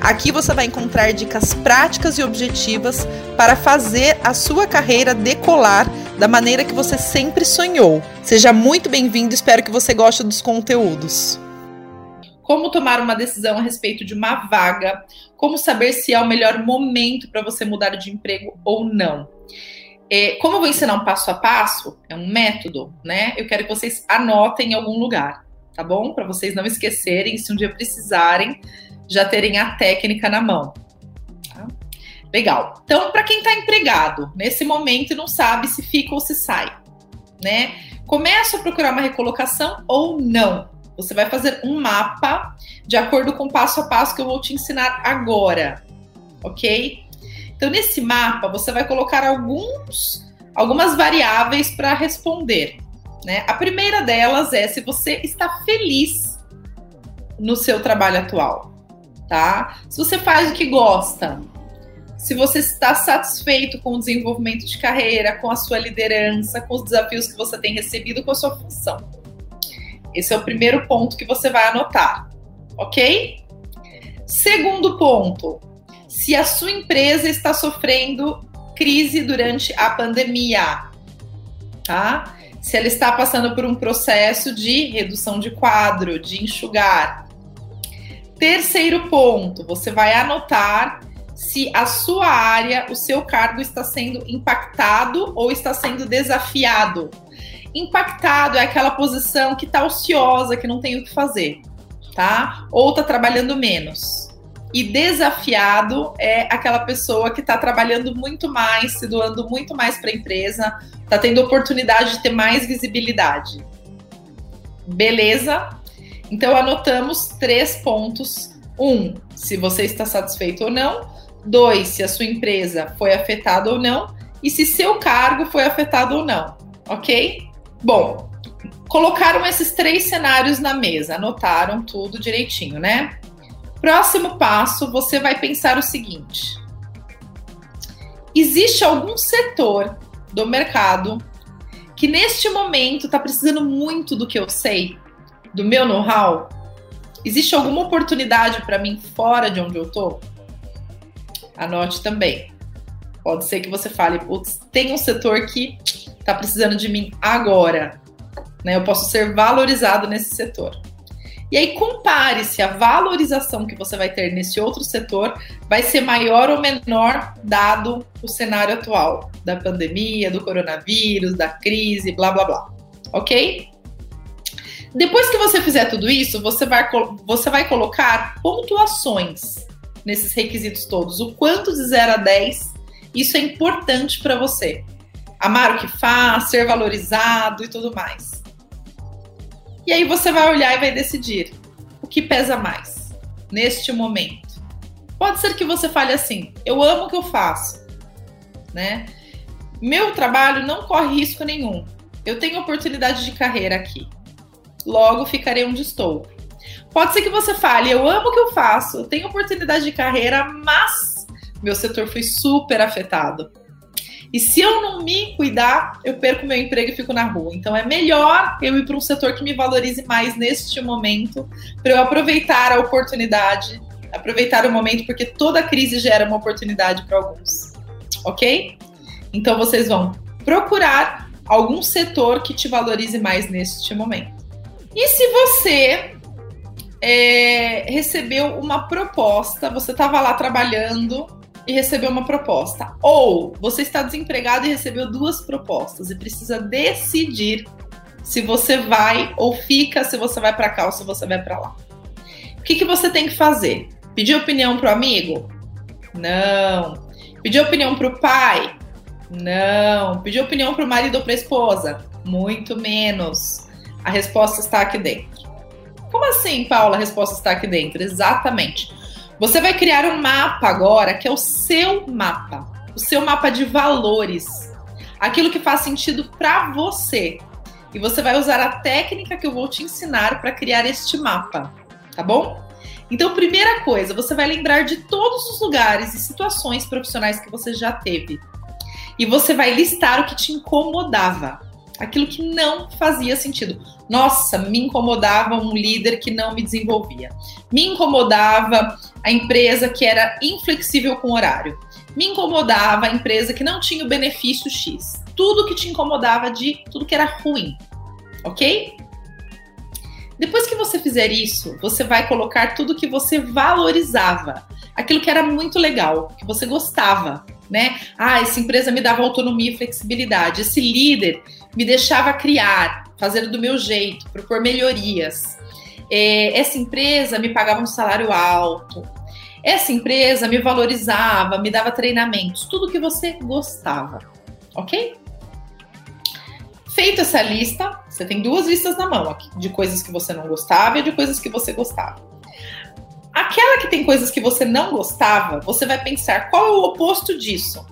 Aqui você vai encontrar dicas práticas e objetivas para fazer a sua carreira decolar da maneira que você sempre sonhou. Seja muito bem-vindo, espero que você goste dos conteúdos. Como tomar uma decisão a respeito de uma vaga, como saber se é o melhor momento para você mudar de emprego ou não. É, como eu vou ensinar um passo a passo, é um método, né? Eu quero que vocês anotem em algum lugar, tá bom? Para vocês não esquecerem, se um dia precisarem, já terem a técnica na mão. Tá? Legal. Então, para quem está empregado nesse momento e não sabe se fica ou se sai, né? Começa a procurar uma recolocação ou não. Você vai fazer um mapa de acordo com o passo a passo que eu vou te ensinar agora, ok? Então, nesse mapa, você vai colocar alguns, algumas variáveis para responder. Né? A primeira delas é se você está feliz no seu trabalho atual tá? Se você faz o que gosta, se você está satisfeito com o desenvolvimento de carreira, com a sua liderança, com os desafios que você tem recebido, com a sua função. Esse é o primeiro ponto que você vai anotar, ok? Segundo ponto, se a sua empresa está sofrendo crise durante a pandemia, tá? Se ela está passando por um processo de redução de quadro, de enxugar, Terceiro ponto, você vai anotar se a sua área, o seu cargo está sendo impactado ou está sendo desafiado. Impactado é aquela posição que está ociosa, que não tem o que fazer, tá? Ou está trabalhando menos. E desafiado é aquela pessoa que está trabalhando muito mais, se doando muito mais para a empresa, está tendo oportunidade de ter mais visibilidade. Beleza? Então, anotamos três pontos. Um, se você está satisfeito ou não. Dois, se a sua empresa foi afetada ou não. E se seu cargo foi afetado ou não. Ok? Bom, colocaram esses três cenários na mesa, anotaram tudo direitinho, né? Próximo passo, você vai pensar o seguinte: existe algum setor do mercado que neste momento está precisando muito do que eu sei? Do meu know-how? Existe alguma oportunidade para mim fora de onde eu tô? Anote também. Pode ser que você fale, putz, tem um setor que está precisando de mim agora. Né? Eu posso ser valorizado nesse setor. E aí compare se a valorização que você vai ter nesse outro setor vai ser maior ou menor dado o cenário atual da pandemia, do coronavírus, da crise, blá blá blá. OK? Depois que você fizer tudo isso, você vai, você vai colocar pontuações nesses requisitos todos. O quanto de 0 a 10 isso é importante para você. Amar o que faz, ser valorizado e tudo mais. E aí você vai olhar e vai decidir o que pesa mais neste momento. Pode ser que você fale assim: eu amo o que eu faço, né? Meu trabalho não corre risco nenhum. Eu tenho oportunidade de carreira aqui logo ficarei onde estou. Pode ser que você fale, eu amo o que eu faço, eu tenho oportunidade de carreira, mas meu setor foi super afetado. E se eu não me cuidar, eu perco meu emprego e fico na rua. Então é melhor eu ir para um setor que me valorize mais neste momento, para eu aproveitar a oportunidade, aproveitar o momento, porque toda crise gera uma oportunidade para alguns. Ok? Então vocês vão procurar algum setor que te valorize mais neste momento. E se você é, recebeu uma proposta, você estava lá trabalhando e recebeu uma proposta, ou você está desempregado e recebeu duas propostas e precisa decidir se você vai ou fica, se você vai para cá ou se você vai para lá. O que, que você tem que fazer? Pedir opinião para o amigo? Não. Pedir opinião para o pai? Não. Pedir opinião para o marido ou para a esposa? Muito menos. A resposta está aqui dentro. Como assim, Paula? A resposta está aqui dentro. Exatamente. Você vai criar um mapa agora que é o seu mapa, o seu mapa de valores. aquilo que faz sentido para você. E você vai usar a técnica que eu vou te ensinar para criar este mapa, tá bom? Então, primeira coisa, você vai lembrar de todos os lugares e situações profissionais que você já teve. E você vai listar o que te incomodava, aquilo que não fazia sentido. Nossa, me incomodava um líder que não me desenvolvia. Me incomodava a empresa que era inflexível com o horário. Me incomodava a empresa que não tinha o benefício X. Tudo que te incomodava de tudo que era ruim. OK? Depois que você fizer isso, você vai colocar tudo que você valorizava, aquilo que era muito legal, que você gostava, né? Ah, essa empresa me dava autonomia e flexibilidade, esse líder me deixava criar, fazer do meu jeito, propor melhorias. É, essa empresa me pagava um salário alto. Essa empresa me valorizava, me dava treinamentos, tudo que você gostava, ok? Feita essa lista, você tem duas listas na mão aqui, de coisas que você não gostava e de coisas que você gostava. Aquela que tem coisas que você não gostava, você vai pensar qual é o oposto disso.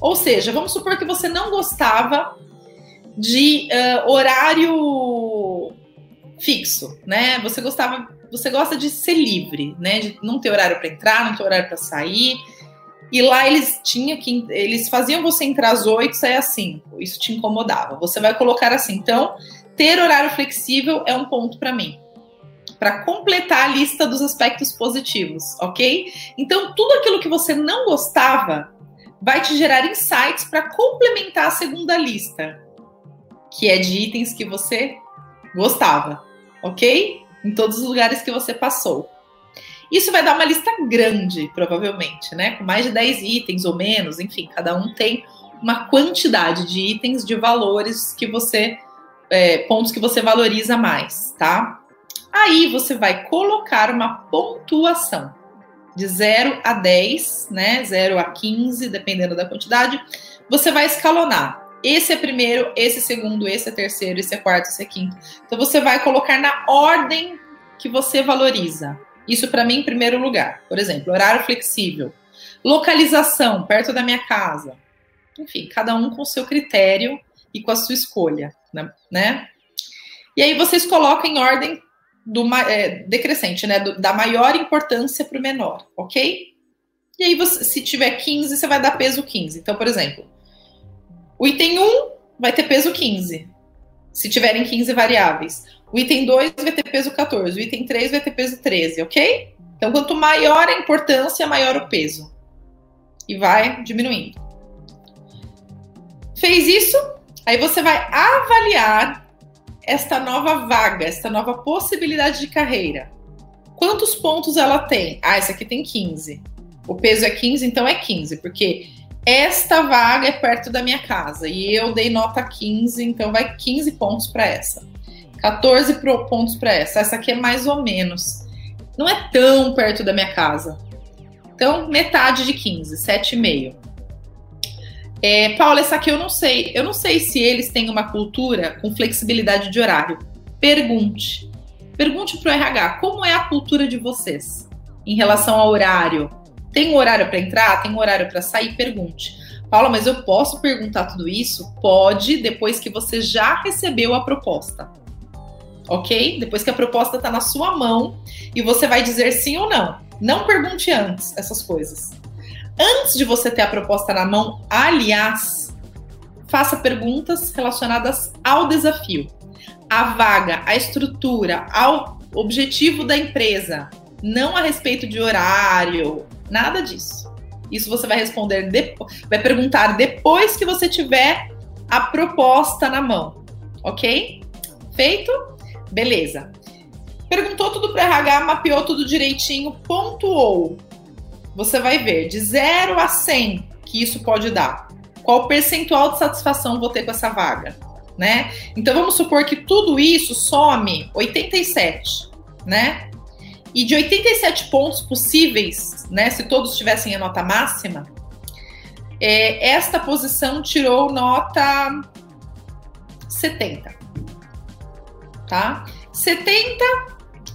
Ou seja, vamos supor que você não gostava de uh, horário fixo, né? Você gostava, você gosta de ser livre, né? De não ter horário para entrar, não ter horário para sair. E lá eles tinham que eles faziam você entrar às oito e sair às cinco. Isso te incomodava. Você vai colocar assim, então, ter horário flexível é um ponto para mim. Para completar a lista dos aspectos positivos, ok? Então, tudo aquilo que você não gostava vai te gerar insights para complementar a segunda lista que é de itens que você gostava, ok? Em todos os lugares que você passou. Isso vai dar uma lista grande, provavelmente, né? Com mais de 10 itens ou menos, enfim, cada um tem uma quantidade de itens de valores que você. É, pontos que você valoriza mais, tá? Aí você vai colocar uma pontuação de 0 a 10, né? 0 a 15, dependendo da quantidade. Você vai escalonar esse é primeiro, esse é segundo, esse é terceiro, esse é quarto, esse é quinto. Então você vai colocar na ordem que você valoriza. Isso para mim em primeiro lugar. Por exemplo, horário flexível, localização perto da minha casa. Enfim, cada um com o seu critério e com a sua escolha, né? né? E aí vocês colocam em ordem do é, decrescente, né? Do, da maior importância para o menor, ok? E aí, você, se tiver 15, você vai dar peso 15. Então, por exemplo, o item 1 vai ter peso 15, se tiverem 15 variáveis. O item 2 vai ter peso 14, o item 3 vai ter peso 13, ok? Então, quanto maior a importância, maior o peso. E vai diminuindo. Fez isso? Aí você vai avaliar esta nova vaga, esta nova possibilidade de carreira. Quantos pontos ela tem? Ah, essa aqui tem 15. O peso é 15, então é 15, porque esta vaga é perto da minha casa e eu dei nota 15, então vai 15 pontos para essa. 14 pontos para essa. Essa aqui é mais ou menos. Não é tão perto da minha casa. Então, metade de 15, 7,5. É, Paula, essa aqui eu não sei. Eu não sei se eles têm uma cultura com flexibilidade de horário. Pergunte. Pergunte para o RH como é a cultura de vocês em relação ao horário, tem um horário para entrar? Tem um horário para sair? Pergunte. Paula, mas eu posso perguntar tudo isso? Pode, depois que você já recebeu a proposta. Ok? Depois que a proposta está na sua mão e você vai dizer sim ou não. Não pergunte antes essas coisas. Antes de você ter a proposta na mão, aliás, faça perguntas relacionadas ao desafio, à vaga, à estrutura, ao objetivo da empresa, não a respeito de horário, Nada disso. Isso você vai responder depois, vai perguntar depois que você tiver a proposta na mão, ok? Feito? Beleza. Perguntou tudo para RH, mapeou tudo direitinho, pontuou. Você vai ver de 0 a 100 que isso pode dar. Qual percentual de satisfação vou ter com essa vaga, né? Então vamos supor que tudo isso some 87, né? E de 87 pontos possíveis, né, se todos tivessem a nota máxima, é, esta posição tirou nota 70. Tá? 70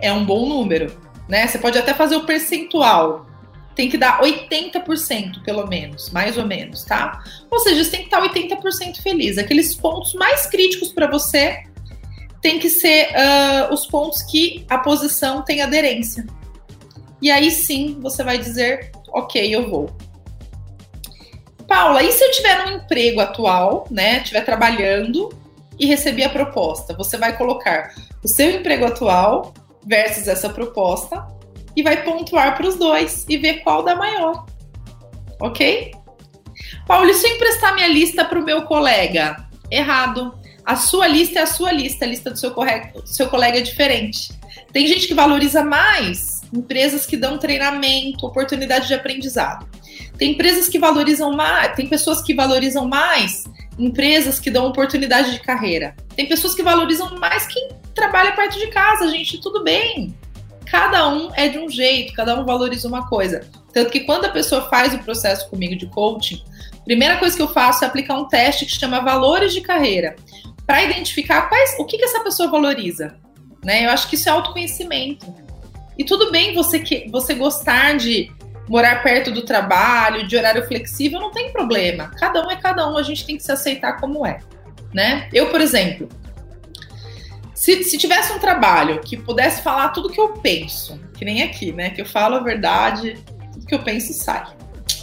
é um bom número, né? Você pode até fazer o percentual. tem que dar 80% pelo menos, mais ou menos, tá? Ou seja, você tem que estar 80% feliz. Aqueles pontos mais críticos para você tem que ser uh, os pontos que a posição tem aderência. E aí sim você vai dizer, ok, eu vou. Paula, e se eu tiver um emprego atual, né? Estiver trabalhando e receber a proposta? Você vai colocar o seu emprego atual versus essa proposta e vai pontuar para os dois e ver qual dá maior. Ok? Paulo, e se eu emprestar minha lista para o meu colega? Errado. A sua lista é a sua lista, a lista do seu, correto, seu colega é diferente. Tem gente que valoriza mais empresas que dão treinamento, oportunidade de aprendizado. Tem empresas que valorizam mais, tem pessoas que valorizam mais empresas que dão oportunidade de carreira. Tem pessoas que valorizam mais quem trabalha perto de casa, gente, tudo bem. Cada um é de um jeito, cada um valoriza uma coisa. Tanto que quando a pessoa faz o processo comigo de coaching, a primeira coisa que eu faço é aplicar um teste que chama valores de carreira, para identificar quais, o que, que essa pessoa valoriza. Né? Eu acho que isso é autoconhecimento. E tudo bem você que você gostar de morar perto do trabalho, de horário flexível, não tem problema. Cada um é cada um, a gente tem que se aceitar como é, né? Eu, por exemplo, se, se tivesse um trabalho que pudesse falar tudo que eu penso, que nem aqui, né? Que eu falo a verdade, tudo que eu penso sai.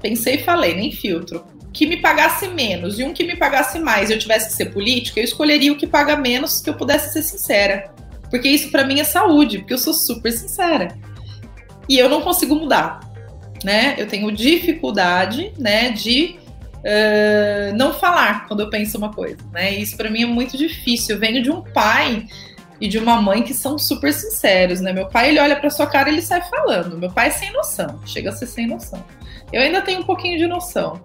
Pensei e falei, nem filtro. Que me pagasse menos e um que me pagasse mais, eu tivesse que ser política, eu escolheria o que paga menos, que eu pudesse ser sincera. Porque isso para mim é saúde, porque eu sou super sincera. E eu não consigo mudar né? Eu tenho dificuldade, né, de uh, não falar quando eu penso uma coisa, né? Isso para mim é muito difícil. Eu venho de um pai e de uma mãe que são super sinceros, né? Meu pai, ele olha para sua cara e ele sai falando. Meu pai é sem noção, chega a ser sem noção. Eu ainda tenho um pouquinho de noção.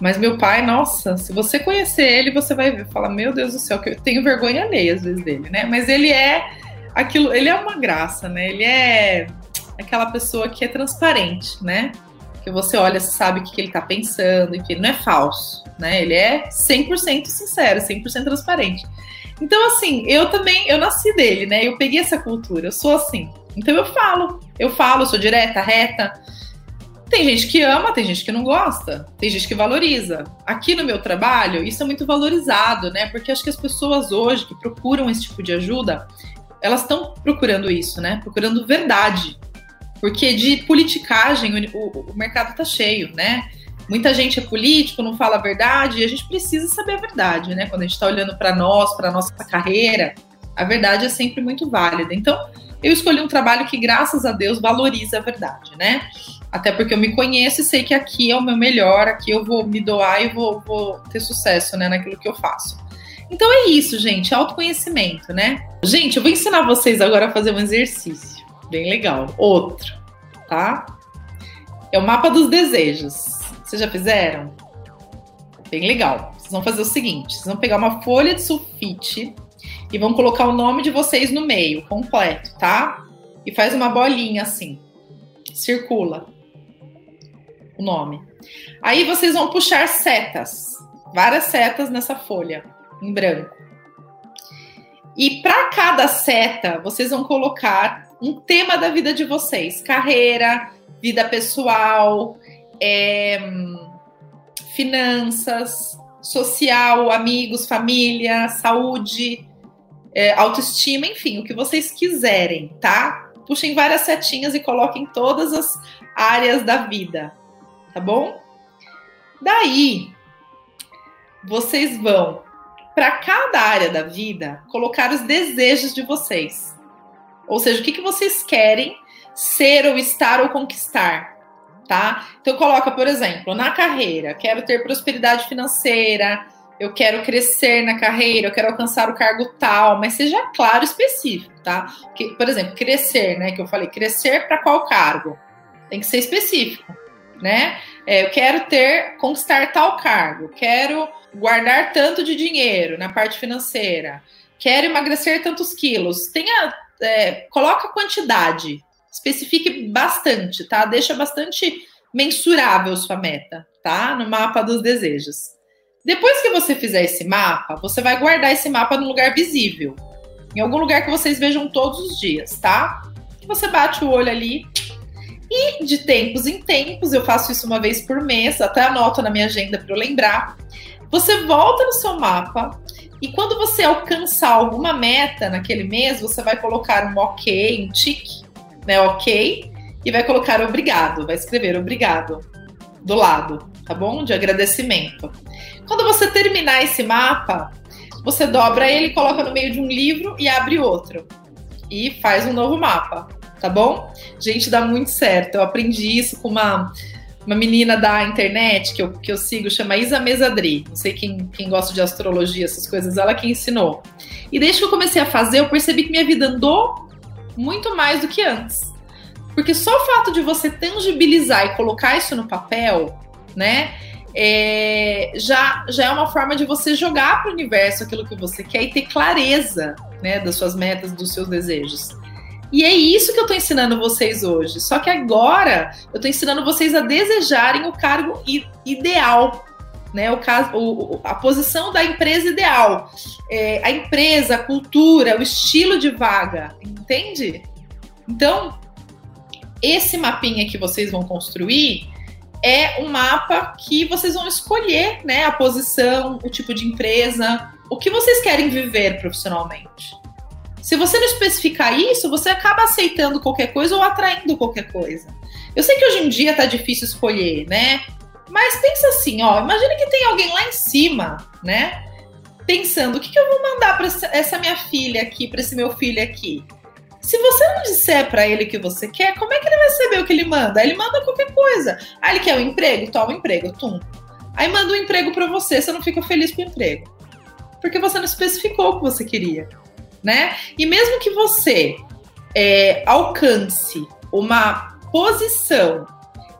Mas meu pai, nossa, se você conhecer ele, você vai ver, falar, meu Deus do céu, que eu tenho vergonha alheia às vezes dele, né? Mas ele é aquilo, ele é uma graça, né? Ele é aquela pessoa que é transparente, né? Que você olha, sabe o que, ele está pensando, enfim, ele não é falso, né? Ele é 100% sincero, 100% transparente. Então, assim, eu também, eu nasci dele, né? Eu peguei essa cultura, eu sou assim. Então eu falo, eu falo, eu sou direta, reta. Tem gente que ama, tem gente que não gosta, tem gente que valoriza. Aqui no meu trabalho, isso é muito valorizado, né? Porque acho que as pessoas hoje que procuram esse tipo de ajuda, elas estão procurando isso, né? Procurando verdade. Porque de politicagem o, o mercado está cheio, né? Muita gente é político, não fala a verdade, e a gente precisa saber a verdade, né? Quando a gente está olhando para nós, para nossa carreira, a verdade é sempre muito válida. Então, eu escolhi um trabalho que, graças a Deus, valoriza a verdade, né? Até porque eu me conheço e sei que aqui é o meu melhor, aqui eu vou me doar e vou, vou ter sucesso né, naquilo que eu faço. Então é isso, gente, autoconhecimento, né? Gente, eu vou ensinar vocês agora a fazer um exercício bem legal. Outro, tá? É o mapa dos desejos. Vocês já fizeram? Bem legal. Vocês vão fazer o seguinte: vocês vão pegar uma folha de sulfite e vão colocar o nome de vocês no meio, completo, tá? E faz uma bolinha assim. Circula o nome. Aí vocês vão puxar setas, várias setas nessa folha em branco. E para cada seta, vocês vão colocar um tema da vida de vocês: carreira, vida pessoal, é, finanças, social, amigos, família, saúde, é, autoestima, enfim, o que vocês quiserem, tá? Puxem várias setinhas e coloquem todas as áreas da vida, tá bom? Daí, vocês vão, para cada área da vida, colocar os desejos de vocês. Ou seja, o que, que vocês querem ser ou estar ou conquistar, tá? Então coloca, por exemplo, na carreira, quero ter prosperidade financeira, eu quero crescer na carreira, eu quero alcançar o cargo tal, mas seja claro, específico, tá? Que, por exemplo, crescer, né? Que eu falei, crescer para qual cargo? Tem que ser específico, né? É, eu quero ter, conquistar tal cargo, quero guardar tanto de dinheiro na parte financeira, quero emagrecer tantos quilos. Tenha é, coloca quantidade, especifique bastante, tá? Deixa bastante mensurável sua meta, tá? No mapa dos desejos. Depois que você fizer esse mapa, você vai guardar esse mapa num lugar visível, em algum lugar que vocês vejam todos os dias, tá? Você bate o olho ali E de tempos em tempos, eu faço isso uma vez por mês, até anoto na minha agenda para eu lembrar. Você volta no seu mapa e quando você alcançar alguma meta naquele mês, você vai colocar um ok, um tique, né? Ok, e vai colocar obrigado, vai escrever obrigado do lado, tá bom? De agradecimento. Quando você terminar esse mapa, você dobra ele, coloca no meio de um livro e abre outro. E faz um novo mapa, tá bom? Gente, dá muito certo. Eu aprendi isso com uma, uma menina da internet que eu, que eu sigo, chama Isa Mesadri. Não sei quem, quem gosta de astrologia, essas coisas, ela que ensinou. E desde que eu comecei a fazer, eu percebi que minha vida andou muito mais do que antes. Porque só o fato de você tangibilizar e colocar isso no papel, né? É, já, já é uma forma de você jogar para o universo aquilo que você quer e ter clareza né, das suas metas, dos seus desejos. E é isso que eu estou ensinando vocês hoje. Só que agora eu estou ensinando vocês a desejarem o cargo ideal, né? O caso, o, a posição da empresa ideal, é, a empresa, a cultura, o estilo de vaga, entende? Então, esse mapinha que vocês vão construir é um mapa que vocês vão escolher, né? A posição, o tipo de empresa, o que vocês querem viver profissionalmente. Se você não especificar isso, você acaba aceitando qualquer coisa ou atraindo qualquer coisa. Eu sei que hoje em dia tá difícil escolher, né? Mas pensa assim, ó, imagina que tem alguém lá em cima, né? Pensando, o que, que eu vou mandar para essa minha filha aqui, para esse meu filho aqui? Se você não disser para ele o que você quer, como é que ele vai saber o que ele manda? Ele manda qualquer coisa. Ah, ele quer um emprego? Toma um emprego, tum. Aí manda um emprego para você, você não fica feliz com o emprego. Porque você não especificou o que você queria, né? E mesmo que você é, alcance uma posição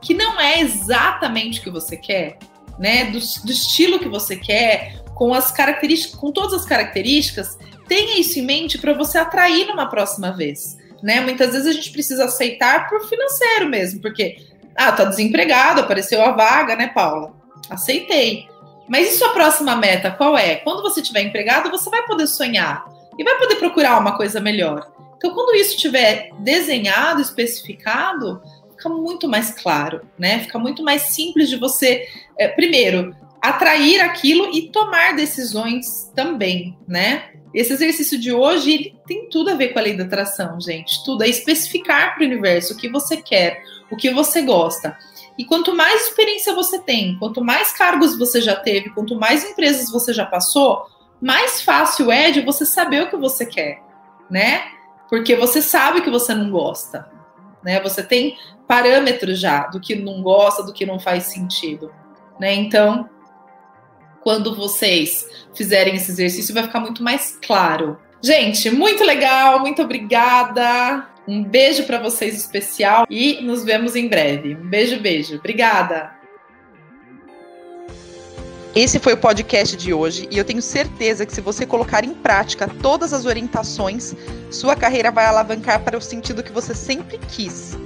que não é exatamente o que você quer, né? Do, do estilo que você quer, com as características, com todas as características, tenha isso em mente para você atrair numa próxima vez. Né? Muitas vezes a gente precisa aceitar por financeiro mesmo, porque ah, tá desempregado, apareceu a vaga, né, Paula? Aceitei. Mas e sua próxima meta qual é? Quando você tiver empregado, você vai poder sonhar e vai poder procurar uma coisa melhor. Então, quando isso estiver desenhado, especificado, fica muito mais claro, né? Fica muito mais simples de você, é, primeiro, atrair aquilo e tomar decisões também, né? Esse exercício de hoje tem tudo a ver com a lei da atração, gente. Tudo é especificar para o universo o que você quer, o que você gosta. E quanto mais experiência você tem, quanto mais cargos você já teve, quanto mais empresas você já passou, mais fácil é de você saber o que você quer, né? Porque você sabe que você não gosta, né? Você tem parâmetros já do que não gosta, do que não faz sentido, né? Então, quando vocês fizerem esse exercício, vai ficar muito mais claro. Gente, muito legal, muito obrigada. Um beijo para vocês especial e nos vemos em breve. Um beijo, beijo. Obrigada. Esse foi o podcast de hoje e eu tenho certeza que se você colocar em prática todas as orientações, sua carreira vai alavancar para o sentido que você sempre quis.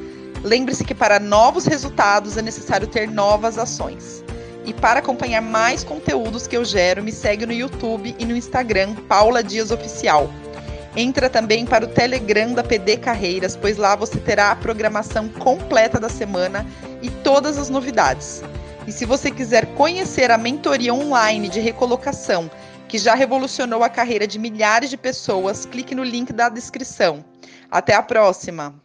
Lembre-se que para novos resultados é necessário ter novas ações. E para acompanhar mais conteúdos que eu gero, me segue no YouTube e no Instagram, Paula Dias Oficial. Entra também para o Telegram da PD Carreiras, pois lá você terá a programação completa da semana e todas as novidades. E se você quiser conhecer a mentoria online de recolocação, que já revolucionou a carreira de milhares de pessoas, clique no link da descrição. Até a próxima!